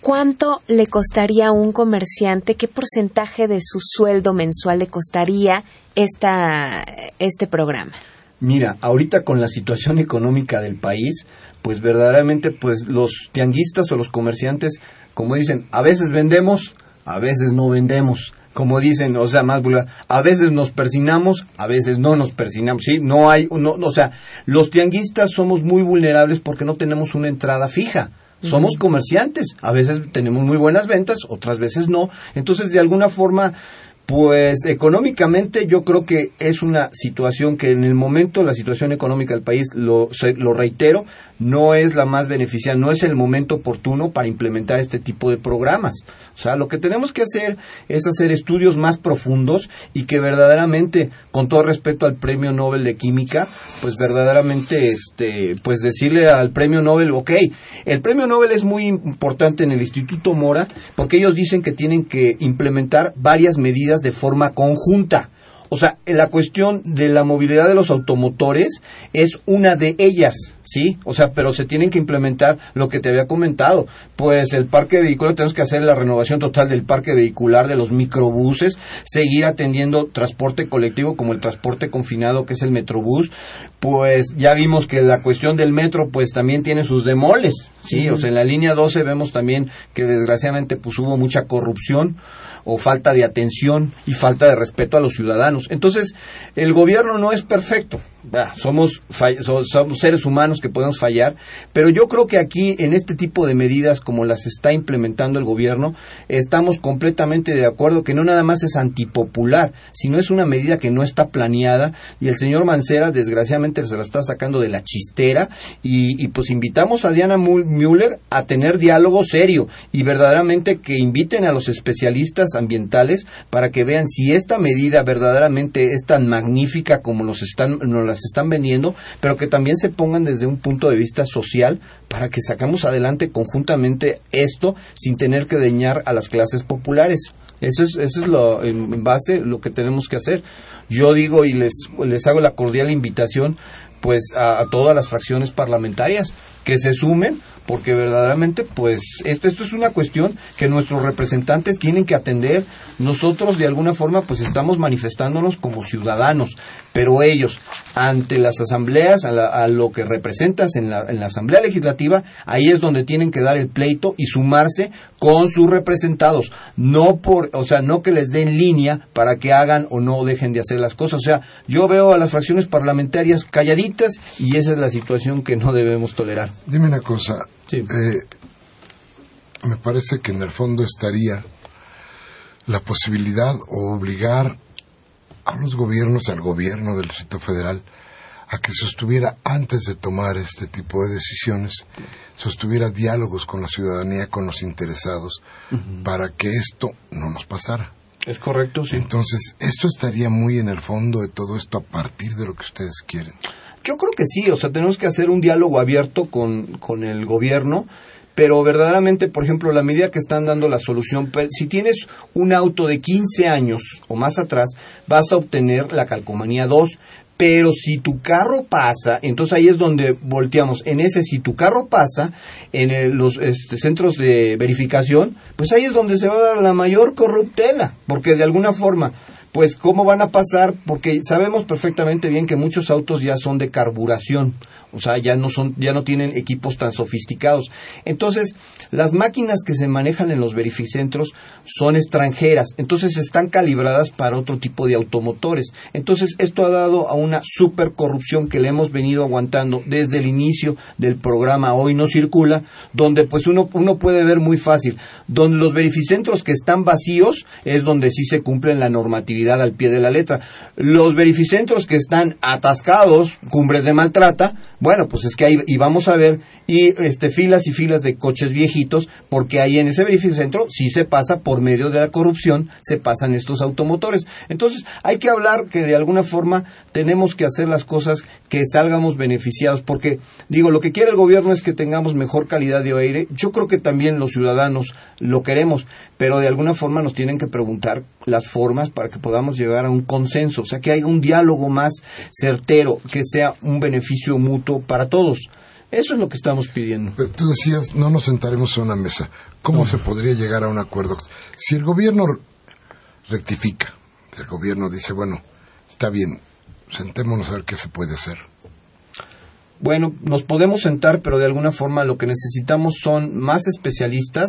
¿Cuánto le costaría a un comerciante? ¿Qué porcentaje de su sueldo mensual le costaría esta, este programa? Mira, ahorita con la situación económica del país, pues verdaderamente pues los tianguistas o los comerciantes, como dicen, a veces vendemos, a veces no vendemos. Como dicen, o sea, más vulgar, a veces nos persinamos, a veces no nos persinamos, ¿sí? No hay, no, o sea, los tianguistas somos muy vulnerables porque no tenemos una entrada fija. Somos comerciantes, a veces tenemos muy buenas ventas, otras veces no. Entonces, de alguna forma, pues económicamente yo creo que es una situación que en el momento la situación económica del país, lo, lo reitero, no es la más beneficiada, no es el momento oportuno para implementar este tipo de programas. O sea, lo que tenemos que hacer es hacer estudios más profundos y que verdaderamente, con todo respeto al Premio Nobel de Química, pues verdaderamente, este, pues decirle al Premio Nobel, ok, el Premio Nobel es muy importante en el Instituto Mora porque ellos dicen que tienen que implementar varias medidas de forma conjunta. O sea, la cuestión de la movilidad de los automotores es una de ellas, ¿sí? O sea, pero se tienen que implementar lo que te había comentado. Pues el parque vehicular, tenemos que hacer la renovación total del parque vehicular, de los microbuses, seguir atendiendo transporte colectivo como el transporte confinado que es el metrobús. Pues ya vimos que la cuestión del metro pues también tiene sus demoles, ¿sí? O sea, en la línea 12 vemos también que desgraciadamente pues hubo mucha corrupción o falta de atención y falta de respeto a los ciudadanos. Entonces, el gobierno no es perfecto, somos, somos seres humanos que podemos fallar, pero yo creo que aquí, en este tipo de medidas como las está implementando el gobierno, estamos completamente de acuerdo que no nada más es antipopular, sino es una medida que no está planeada y el señor Mancera, desgraciadamente, se la está sacando de la chistera y, pues invitamos a Diana Müller a tener diálogo serio y verdaderamente que inviten a los especialistas ambientales para que vean si esta medida verdaderamente es tan magnífica como nos están, nos las están vendiendo, pero que también se pongan desde un punto de vista social para que sacamos adelante conjuntamente esto sin tener que dañar a las clases populares. Eso es, eso es lo, en base lo que tenemos que hacer. Yo digo y les, les hago la cordial invitación pues a, a todas las fracciones parlamentarias que se sumen porque verdaderamente pues esto esto es una cuestión que nuestros representantes tienen que atender. Nosotros de alguna forma pues estamos manifestándonos como ciudadanos pero ellos ante las asambleas a, lo que representas en la, en la asamblea legislativa ahí es donde tienen que dar el pleito y sumarse con sus representados. No por o sea no que les den línea para que hagan o no dejen de hacer las cosas. O sea yo veo a las fracciones parlamentarias calladitas y esa es la situación que no debemos tolerar dime una cosa eh, me parece que en el fondo estaría la posibilidad o obligar a los gobiernos, al gobierno del Distrito Federal, a que sostuviera, antes de tomar este tipo de decisiones, sostuviera diálogos con la ciudadanía, con los interesados, para que esto no nos pasara. Es correcto, sí. Entonces, esto estaría muy en el fondo de todo esto a partir de lo que ustedes quieren. Yo creo que sí, o sea, tenemos que hacer un diálogo abierto con, con el gobierno, pero verdaderamente, por ejemplo, la medida que están dando la solución, si tienes un auto de 15 años o más atrás, vas a obtener la calcomanía 2, pero si tu carro pasa, entonces ahí es donde volteamos. En ese, si tu carro pasa, en los este, centros de verificación, pues ahí es donde se va a dar la mayor corruptela, porque de alguna forma pues cómo van a pasar, porque sabemos perfectamente bien que muchos autos ya son de carburación o sea, ya no son, ya no tienen equipos tan sofisticados. Entonces, las máquinas que se manejan en los verificentros son extranjeras, entonces están calibradas para otro tipo de automotores. Entonces, esto ha dado a una super corrupción que le hemos venido aguantando desde el inicio del programa Hoy no circula, donde pues uno, uno puede ver muy fácil, donde los verificentros que están vacíos es donde sí se cumple la normatividad al pie de la letra. Los verificentros que están atascados, cumbres de maltrata, bueno, pues es que ahí y vamos a ver y este filas y filas de coches viejitos porque ahí en ese verificentro sí se pasa por medio de la corrupción, se pasan estos automotores. Entonces, hay que hablar que de alguna forma tenemos que hacer las cosas que salgamos beneficiados porque digo, lo que quiere el gobierno es que tengamos mejor calidad de aire. Yo creo que también los ciudadanos lo queremos, pero de alguna forma nos tienen que preguntar las formas para que podamos llegar a un consenso, o sea, que haya un diálogo más certero, que sea un beneficio mutuo para todos. Eso es lo que estamos pidiendo. tú decías, no nos sentaremos a una mesa. ¿Cómo se podría llegar a un acuerdo? Si el gobierno rectifica, el gobierno dice, bueno, está bien, sentémonos a ver qué se puede hacer. Bueno, nos podemos sentar, pero de alguna forma lo que necesitamos son más especialistas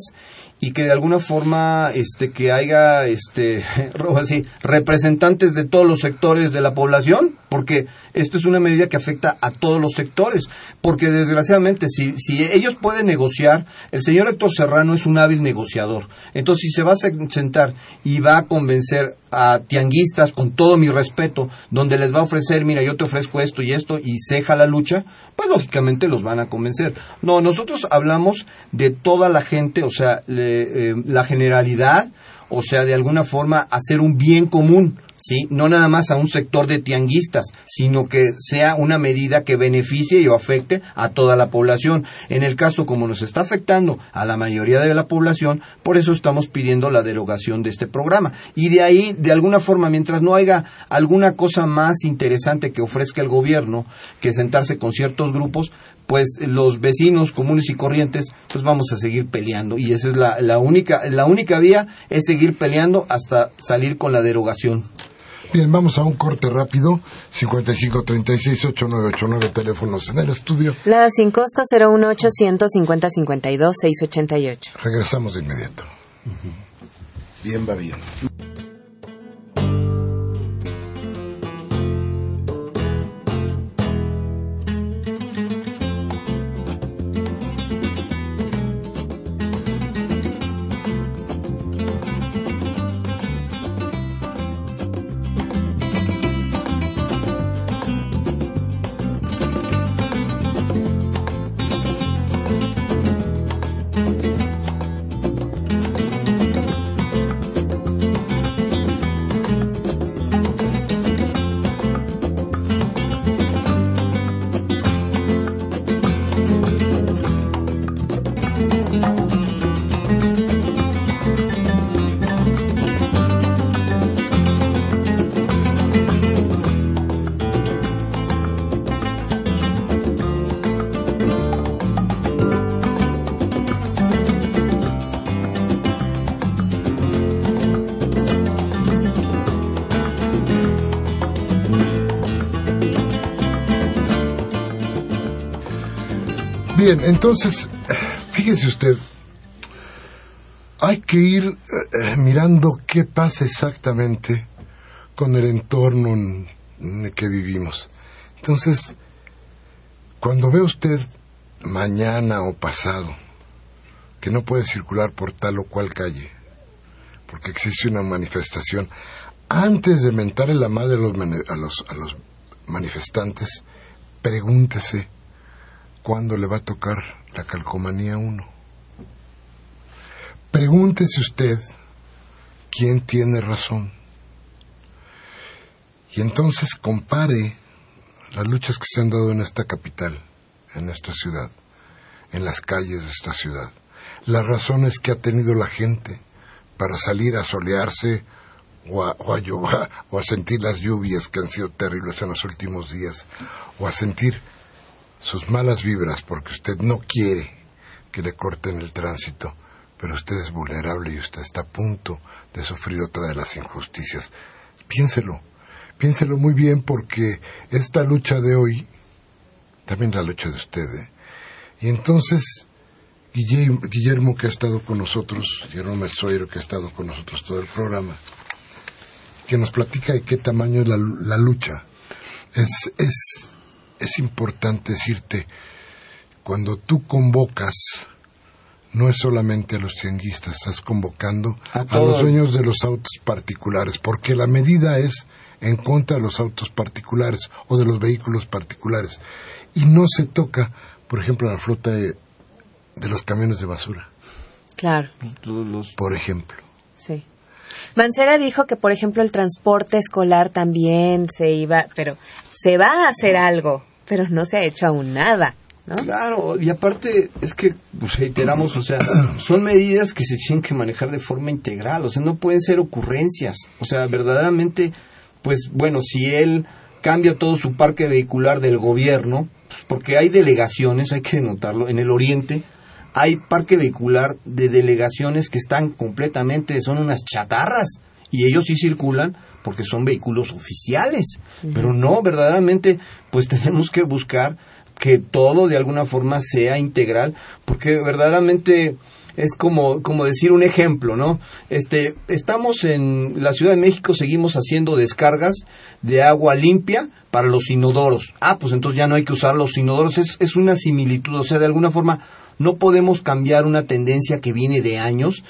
y que de alguna forma este que haya este así representantes de todos los sectores de la población porque esto es una medida que afecta a todos los sectores. Porque desgraciadamente si, si ellos pueden negociar el señor Héctor Serrano es un hábil negociador. Entonces si se va a sentar y va a convencer a tianguistas con todo mi respeto donde les va a ofrecer mira yo te ofrezco esto y esto y ceja la lucha pues lógicamente los van a convencer no nosotros hablamos de toda la gente o sea eh, la generalidad, o sea, de alguna forma hacer un bien común. ¿Sí? No nada más a un sector de tianguistas, sino que sea una medida que beneficie o afecte a toda la población. En el caso como nos está afectando a la mayoría de la población, por eso estamos pidiendo la derogación de este programa. Y de ahí, de alguna forma, mientras no haya alguna cosa más interesante que ofrezca el gobierno que sentarse con ciertos grupos, pues los vecinos comunes y corrientes pues vamos a seguir peleando y esa es la, la única la única vía es seguir peleando hasta salir con la derogación Bien, vamos a un corte rápido. 5536-8989 teléfonos en el estudio. La sin costo 01800-5052-688. Regresamos de inmediato. Bien, va bien. Bien, entonces, fíjese usted, hay que ir eh, mirando qué pasa exactamente con el entorno en, el que vivimos. Entonces, cuando ve usted mañana o pasado que no puede circular por tal o cual calle, porque existe una manifestación, antes de mentarle la madre a los, a los, a los manifestantes, pregúntese cuándo le va a tocar la calcomanía 1. Pregúntese usted quién tiene razón. Y entonces compare las luchas que se han dado en esta capital, en esta ciudad, en las calles de esta ciudad, las razones que ha tenido la gente para salir a solearse o a, llover, o a sentir las lluvias que han sido terribles en los últimos días, o a sentir sus malas vibras porque usted no quiere que le corten el tránsito, pero usted es vulnerable y usted está a punto de sufrir otra de las injusticias. Piénselo, piénselo muy bien porque esta lucha de hoy, también la lucha de usted, ¿eh? y entonces Guillermo, que ha estado con nosotros, Guillermo Mesoiro que ha estado con nosotros todo el programa, que nos platica de qué tamaño es la, la lucha. Es, es, es importante decirte, cuando tú convocas, no es solamente a los tianguistas, estás convocando A los dueños de los autos particulares, porque la medida es en contra de los autos particulares o de los vehículos particulares. Y no se toca, por ejemplo, la flota de, de los camiones de basura, Claro, Todos los- por ejemplo. sí. Mancera dijo que, por ejemplo, el transporte escolar también se iba, pero se va a hacer algo, pero no se ha hecho aún nada, ¿no? Claro, y aparte es que, pues reiteramos, o sea, son medidas que se tienen que manejar de forma integral, o sea, no pueden ser ocurrencias, o sea, verdaderamente, pues bueno, si él cambia todo su parque vehicular del gobierno, pues, porque hay delegaciones, hay que notarlo, en el oriente hay parque vehicular de delegaciones que están completamente, son unas chatarras, y ellos sí circulan porque son vehículos oficiales, pero no, verdaderamente, pues tenemos que buscar que todo de alguna forma sea integral, porque verdaderamente es como, como decir un ejemplo, ¿no? Este, estamos en la Ciudad de México, seguimos haciendo descargas de agua limpia para los inodoros. Ah, pues entonces ya no hay que usar los inodoros, es, es una similitud, o sea, de alguna forma no podemos cambiar una tendencia que viene de años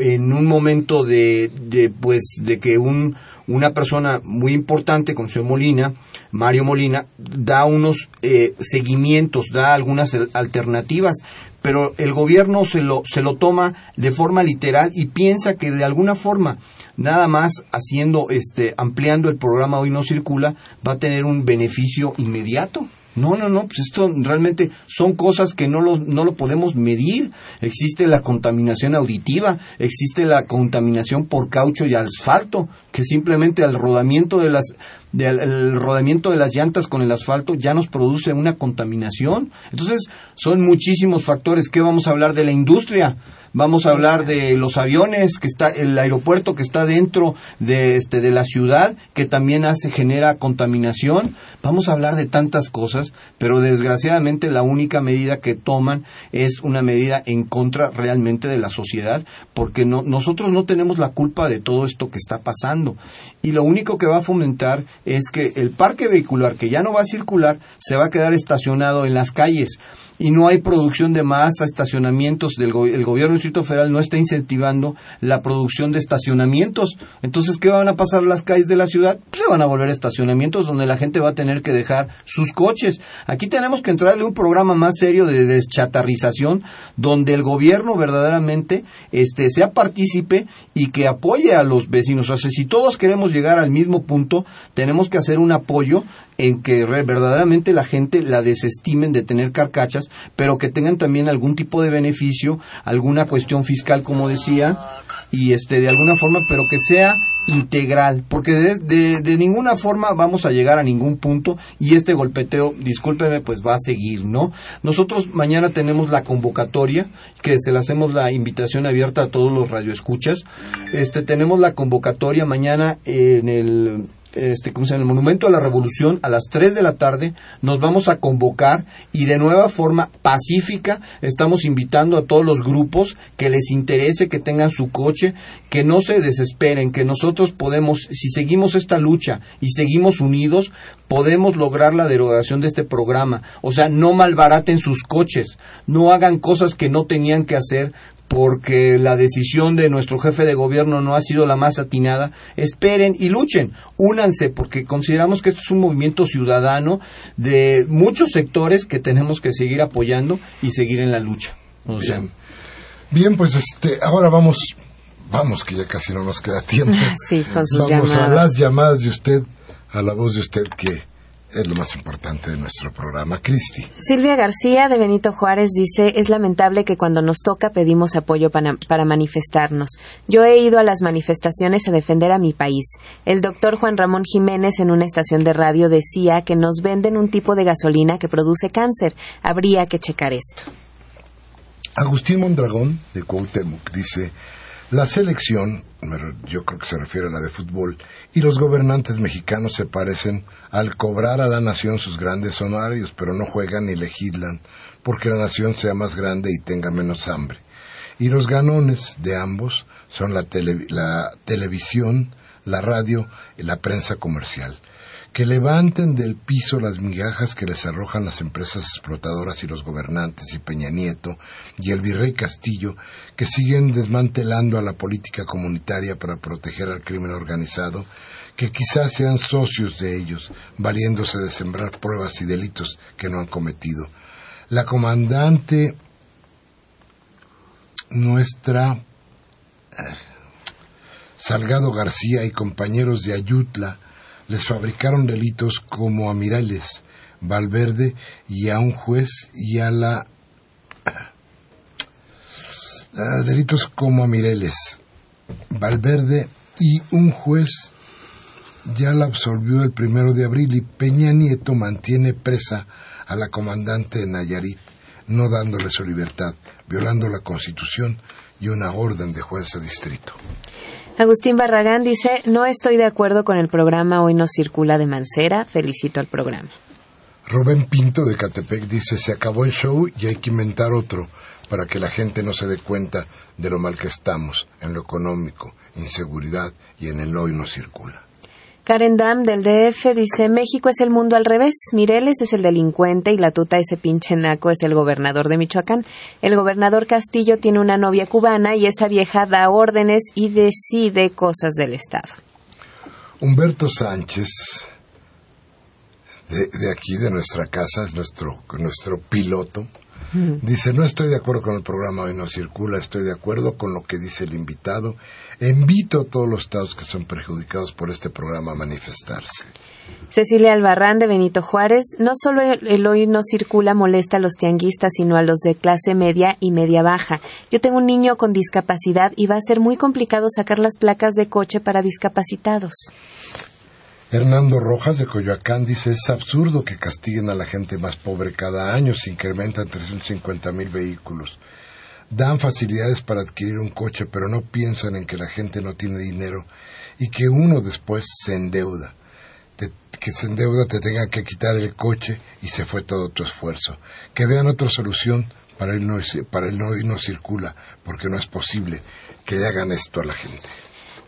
en un momento de, de pues de que un una persona muy importante como señor Molina, Mario Molina, da unos eh, seguimientos, da algunas al- alternativas, pero el gobierno se lo, se lo toma de forma literal y piensa que de alguna forma, nada más haciendo, este, ampliando el programa Hoy No Circula, va a tener un beneficio inmediato. No, no, no, pues esto realmente son cosas que no lo, no lo podemos medir. Existe la contaminación auditiva, existe la contaminación por caucho y asfalto, que simplemente al rodamiento de las del el rodamiento de las llantas con el asfalto ya nos produce una contaminación. Entonces, son muchísimos factores. ¿Qué vamos a hablar de la industria? Vamos a hablar de los aviones, que está el aeropuerto que está dentro de este de la ciudad, que también hace genera contaminación. Vamos a hablar de tantas cosas, pero desgraciadamente la única medida que toman es una medida en contra realmente de la sociedad, porque no, nosotros no tenemos la culpa de todo esto que está pasando. Y lo único que va a fomentar es que el parque vehicular que ya no va a circular se va a quedar estacionado en las calles y no hay producción de más estacionamientos. Del el gobierno del Distrito Federal no está incentivando la producción de estacionamientos. Entonces, ¿qué van a pasar las calles de la ciudad? Pues se van a volver estacionamientos donde la gente va a tener que dejar sus coches. Aquí tenemos que entrarle un programa más serio de deschatarrización donde el gobierno verdaderamente este, sea partícipe y que apoye a los vecinos. O sea, si todos queremos llegar al mismo punto, tenemos que hacer un apoyo en que verdaderamente la gente la desestimen de tener carcachas, pero que tengan también algún tipo de beneficio, alguna cuestión fiscal, como decía, y este de alguna forma, pero que sea integral, porque de, de- de ninguna forma vamos a llegar a ningún punto y este golpeteo, discúlpeme, pues va a seguir, ¿no? Nosotros mañana tenemos la convocatoria, que se le hacemos la invitación abierta a todos los radioescuchas. Este tenemos la convocatoria mañana en el este, ¿cómo se llama? el Monumento a la Revolución a las 3 de la tarde. Nos vamos a convocar y de nueva forma pacífica estamos invitando a todos los grupos que les interese que tengan su coche, que no se desesperen, que nosotros podemos, si seguimos esta lucha y seguimos unidos, podemos lograr la derogación de este programa. O sea, no malbaraten sus coches, no hagan cosas que no tenían que hacer porque la decisión de nuestro jefe de gobierno no ha sido la más atinada, esperen y luchen, únanse, porque consideramos que esto es un movimiento ciudadano de muchos sectores que tenemos que seguir apoyando y seguir en la lucha. Bien. Bien, pues este, ahora vamos, vamos que ya casi no nos queda tiempo. Sí, con sus vamos a las llamadas de usted, a la voz de usted que es lo más importante de nuestro programa. Cristi. Silvia García de Benito Juárez dice, es lamentable que cuando nos toca pedimos apoyo para, para manifestarnos. Yo he ido a las manifestaciones a defender a mi país. El doctor Juan Ramón Jiménez en una estación de radio decía que nos venden un tipo de gasolina que produce cáncer. Habría que checar esto. Agustín Mondragón, de Cuauhtémoc, dice, la selección, yo creo que se refiere a la de fútbol, y los gobernantes mexicanos se parecen al cobrar a la nación sus grandes honorarios, pero no juegan ni legislan, porque la nación sea más grande y tenga menos hambre. Y los ganones de ambos son la, tele- la televisión, la radio y la prensa comercial que levanten del piso las migajas que les arrojan las empresas explotadoras y los gobernantes y Peña Nieto y el virrey Castillo, que siguen desmantelando a la política comunitaria para proteger al crimen organizado, que quizás sean socios de ellos, valiéndose de sembrar pruebas y delitos que no han cometido. La comandante nuestra eh, Salgado García y compañeros de Ayutla les fabricaron delitos como a Valverde y a un juez y a la... Ah, delitos como a Valverde y un juez ya la absolvió el primero de abril y Peña Nieto mantiene presa a la comandante de Nayarit, no dándole su libertad, violando la Constitución y una orden de juez de distrito. Agustín Barragán dice, no estoy de acuerdo con el programa Hoy no circula de Mancera. Felicito al programa. Rubén Pinto de Catepec dice, se acabó el show y hay que inventar otro para que la gente no se dé cuenta de lo mal que estamos en lo económico, inseguridad y en el hoy no circula. Karen Dam del DF dice, México es el mundo al revés, Mireles es el delincuente y la tuta ese pinche naco es el gobernador de Michoacán. El gobernador Castillo tiene una novia cubana y esa vieja da órdenes y decide cosas del Estado. Humberto Sánchez, de, de aquí, de nuestra casa, es nuestro, nuestro piloto, dice, no estoy de acuerdo con el programa Hoy no circula, estoy de acuerdo con lo que dice el invitado. Invito a todos los estados que son perjudicados por este programa a manifestarse. Cecilia Albarrán de Benito Juárez, no solo el, hoy no circula molesta a los tianguistas, sino a los de clase media y media baja. Yo tengo un niño con discapacidad y va a ser muy complicado sacar las placas de coche para discapacitados. Hernando Rojas de Coyoacán dice, es absurdo que castiguen a la gente más pobre cada año, se incrementan 350 mil vehículos. Dan facilidades para adquirir un coche, pero no piensan en que la gente no tiene dinero y que uno después se endeuda. Que se endeuda te tenga que quitar el coche y se fue todo tu esfuerzo. Que vean otra solución para el no, para el no y no circula, porque no es posible que le hagan esto a la gente.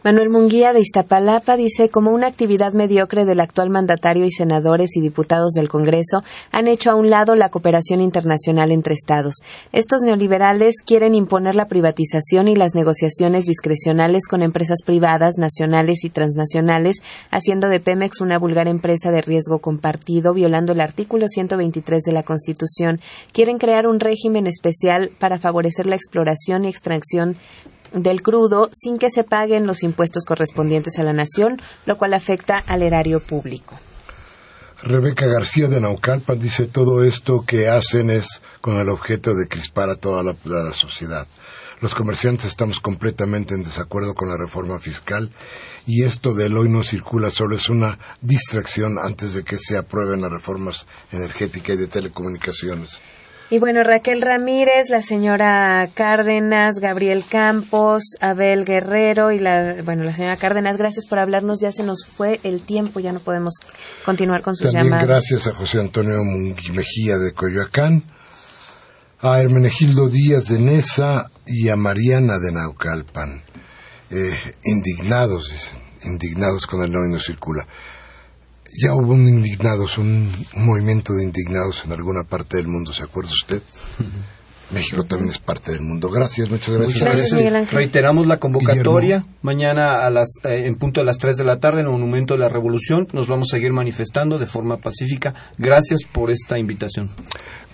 Manuel Munguía de Iztapalapa dice, como una actividad mediocre del actual mandatario y senadores y diputados del Congreso han hecho a un lado la cooperación internacional entre Estados. Estos neoliberales quieren imponer la privatización y las negociaciones discrecionales con empresas privadas, nacionales y transnacionales, haciendo de Pemex una vulgar empresa de riesgo compartido, violando el artículo 123 de la Constitución. Quieren crear un régimen especial para favorecer la exploración y extracción del crudo sin que se paguen los impuestos correspondientes a la nación, lo cual afecta al erario público. Rebeca García de Naucalpan dice todo esto que hacen es con el objeto de crispar a toda la, sociedad. Los comerciantes estamos completamente en desacuerdo con la reforma fiscal y esto del hoy no circula solo es una distracción antes de que se aprueben las reformas energéticas y de telecomunicaciones. Y bueno, Raquel Ramírez, la señora Cárdenas, Gabriel Campos, Abel Guerrero y la, bueno, la señora Cárdenas, gracias por hablarnos. Ya se nos fue el tiempo, ya no podemos continuar con sus También llamadas. gracias a José Antonio Mejía de Coyoacán, a Hermenegildo Díaz de Nesa y a Mariana de Naucalpan. Eh, indignados, dicen, indignados con el no y no circula. Ya hubo un indignados, un, un movimiento de indignados en alguna parte del mundo, ¿se acuerda usted? México también es parte del mundo. Gracias, muchas gracias. Muchas. Reiteramos la convocatoria Guillermo. mañana a las, eh, en punto de las 3 de la tarde en el Monumento de la Revolución. Nos vamos a seguir manifestando de forma pacífica. Gracias por esta invitación.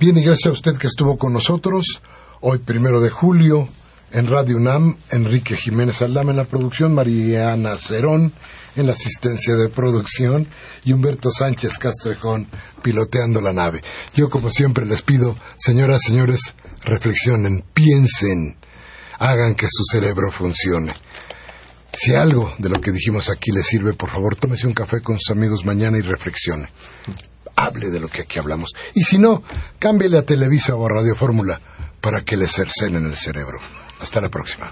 Bien, y gracias a usted que estuvo con nosotros hoy, primero de julio, en Radio UNAM, Enrique Jiménez Aldama en la producción, Mariana Cerón en la asistencia de producción y Humberto Sánchez Castrejón piloteando la nave. Yo, como siempre, les pido, señoras, señores, reflexionen, piensen, hagan que su cerebro funcione. Si algo de lo que dijimos aquí les sirve, por favor, tómese un café con sus amigos mañana y reflexione hable de lo que aquí hablamos. Y si no, cámbiele a Televisa o a Radio Fórmula para que le cercenen el cerebro. Hasta la próxima.